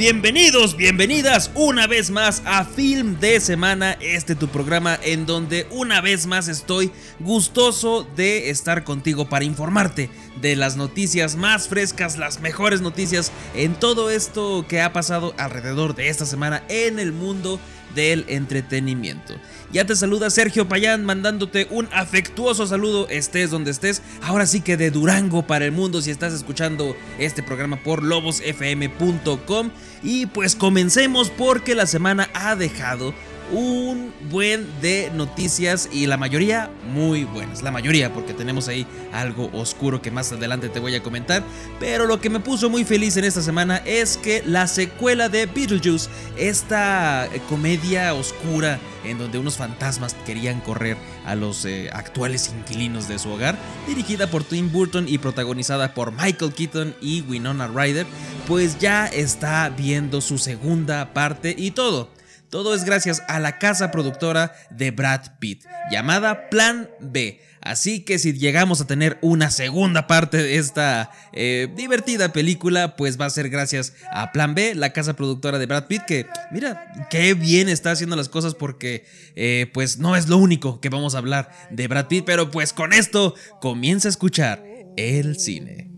Bienvenidos, bienvenidas una vez más a Film de Semana, este tu programa en donde una vez más estoy gustoso de estar contigo para informarte de las noticias más frescas, las mejores noticias en todo esto que ha pasado alrededor de esta semana en el mundo del entretenimiento. Ya te saluda Sergio Payán mandándote un afectuoso saludo estés donde estés. Ahora sí que de Durango para el mundo si estás escuchando este programa por lobosfm.com. Y pues comencemos porque la semana ha dejado un buen de noticias y la mayoría muy buenas. La mayoría porque tenemos ahí algo oscuro que más adelante te voy a comentar. Pero lo que me puso muy feliz en esta semana es que la secuela de Beetlejuice, esta eh, comedia oscura en donde unos fantasmas querían correr a los eh, actuales inquilinos de su hogar, dirigida por Tim Burton y protagonizada por Michael Keaton y Winona Ryder, pues ya está viendo su segunda parte y todo todo es gracias a la casa productora de Brad Pitt, llamada Plan B. Así que si llegamos a tener una segunda parte de esta eh, divertida película, pues va a ser gracias a Plan B, la casa productora de Brad Pitt, que mira, qué bien está haciendo las cosas porque eh, pues no es lo único que vamos a hablar de Brad Pitt, pero pues con esto comienza a escuchar el cine.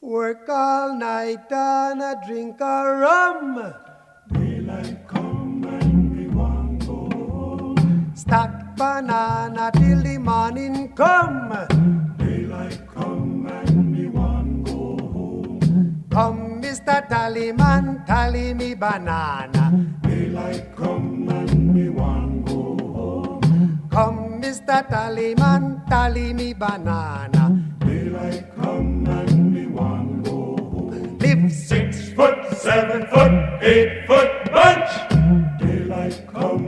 Work all night and drink rum. Stack banana till the morning come. Daylight come and me one go home. Come, Mr. Tallyman, tally me banana. Daylight come and me one go home. Come, Mr. Tallyman, tally me banana. Daylight come and me one go home. Live Six foot, seven foot, eight foot bunch. Daylight come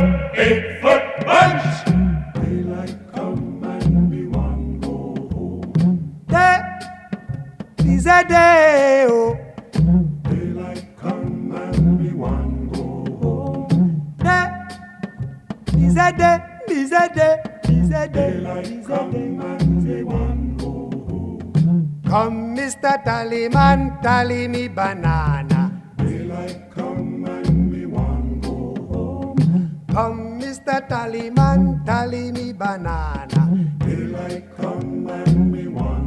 come Mr. Tallyman, tally me banana. Daylight come and be one go me banana. Daylight come and be one.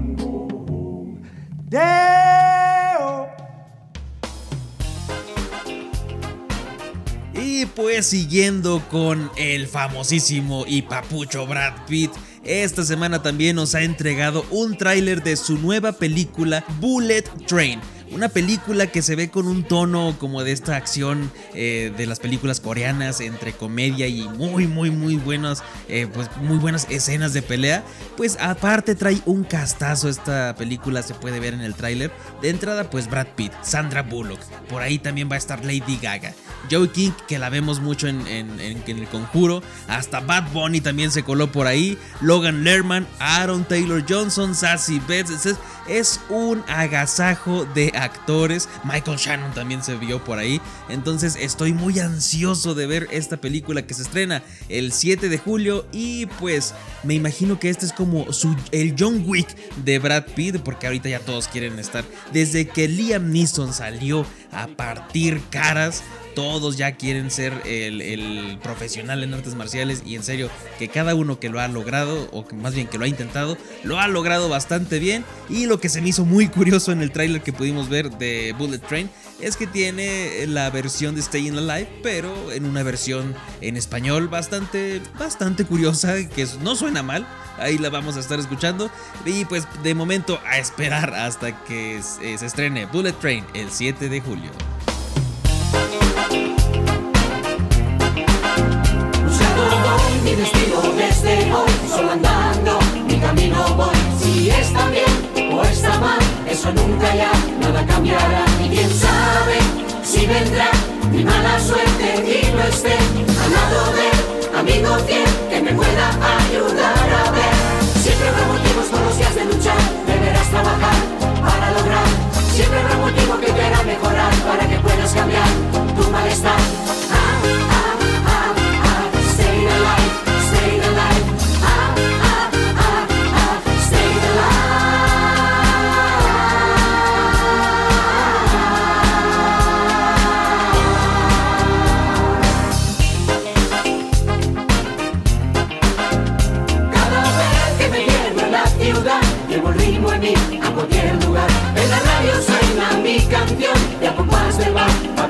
Y pues siguiendo con el famosísimo y papucho Brad Pitt, esta semana también nos ha entregado un tráiler de su nueva película Bullet Train. Una película que se ve con un tono como de esta acción eh, de las películas coreanas entre comedia y muy muy muy buenas eh, pues muy buenas escenas de pelea. Pues aparte trae un castazo esta película se puede ver en el tráiler. De entrada pues Brad Pitt, Sandra Bullock, por ahí también va a estar Lady Gaga. Joey King, que la vemos mucho en, El Conjuro, hasta Bad Bunny también se coló por ahí, Logan Lerman, Aaron Taylor Johnson, Sassy Betts, es, es un agasajo de actores, Michael Shannon también se vio por ahí, entonces estoy muy ansioso de ver esta película que se estrena el 7 de julio. Y pues me imagino que este es como el John Wick de Brad Pitt, porque ahorita ya todos quieren estar, desde que Liam Neeson salió a partir caras, todos ya quieren ser el, profesional en artes marciales y en serio que cada uno que lo ha logrado o más bien que lo ha intentado lo ha logrado bastante bien y lo que se me hizo muy curioso en el tráiler que pudimos ver de Bullet Train es que tiene la versión de Staying Alive pero en una versión en español bastante bastante curiosa que no suena mal ahí la vamos a estar escuchando y pues de momento a esperar hasta que se estrene Bullet Train el 7 de julio. Vendrá mi mala suerte y no esté al lado de amigo fiel que me pueda ayudar a ver. Siempre habrá motivos todos los días de luchar, deberás trabajar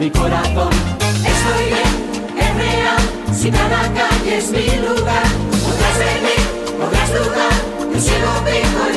mi corazón. Estoy bien, es real, si cada calle es mi lugar. Podrás venir, podrás dudar, yo sigo vivo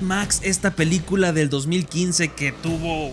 Max, esta película del 2015 que tuvo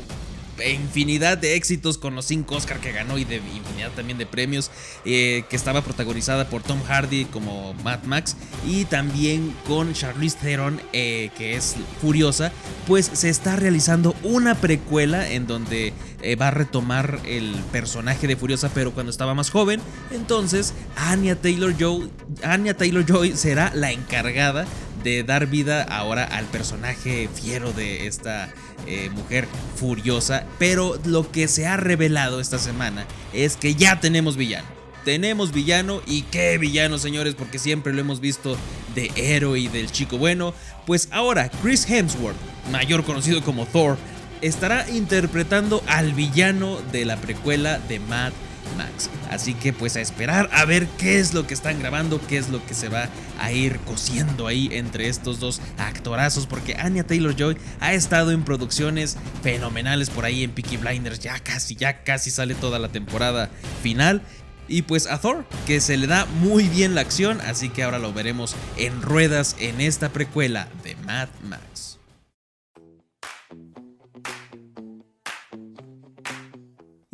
infinidad de éxitos con los 5 Oscar que ganó y de infinidad también de premios, eh, que estaba protagonizada por Tom Hardy como Mad Max y también con Charlize Theron, eh, que es Furiosa, pues se está realizando una precuela en donde eh, va a retomar el personaje de Furiosa, pero cuando estaba más joven. Entonces, Anya Taylor Joy, Anya Taylor Joy será la encargada de dar vida ahora al personaje fiero de esta eh, mujer furiosa. Pero lo que se ha revelado esta semana es que ya tenemos villano. Tenemos villano y qué villano señores porque siempre lo hemos visto de héroe y del chico bueno. Pues ahora Chris Hemsworth, mayor conocido como Thor, estará interpretando al villano de la precuela de Mad Max. Así que pues a esperar a ver qué es lo que están grabando, qué es lo que se va a ir cosiendo ahí entre estos dos actorazos, porque Anya Taylor Joy ha estado en producciones fenomenales por ahí en Peaky Blinders, ya casi, ya casi sale toda la temporada final. Y pues a Thor, que se le da muy bien la acción, así que ahora lo veremos en ruedas en esta precuela de Mad Max.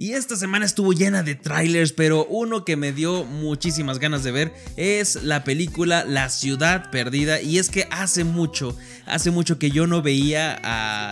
Y esta semana estuvo llena de trailers, pero uno que me dio muchísimas ganas de ver es la película La ciudad perdida. Y es que hace mucho, hace mucho que yo no veía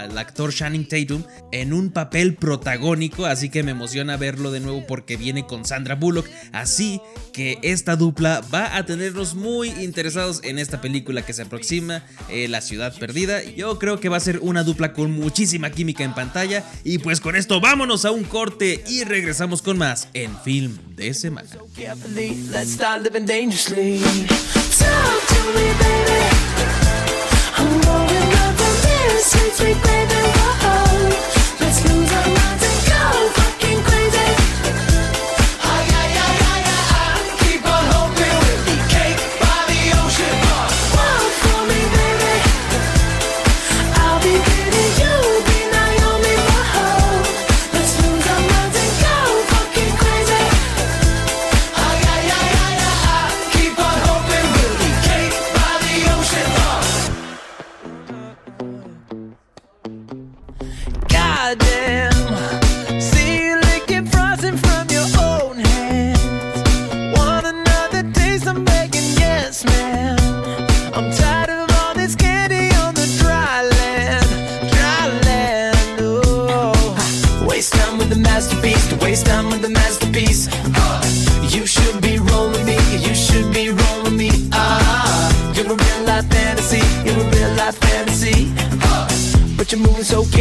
al actor Channing Tatum en un papel protagónico, así que me emociona verlo de nuevo porque viene con Sandra Bullock. Así que esta dupla va a tenernos muy interesados en esta película que se aproxima, eh, La ciudad perdida. Yo creo que va a ser una dupla con muchísima química en pantalla. Y pues con esto vámonos a un corte y regresamos con más en Film de Semana. sweet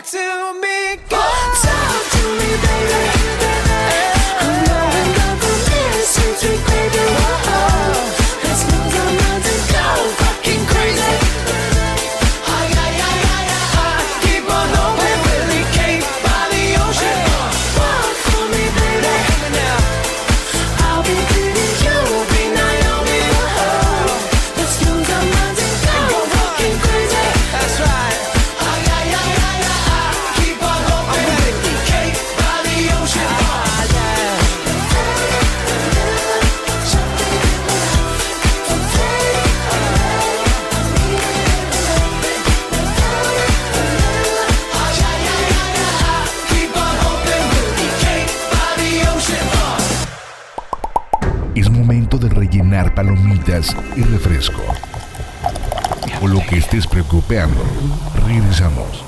talk to me, girl. palomitas y refresco. O lo que estés preocupando. Regresamos.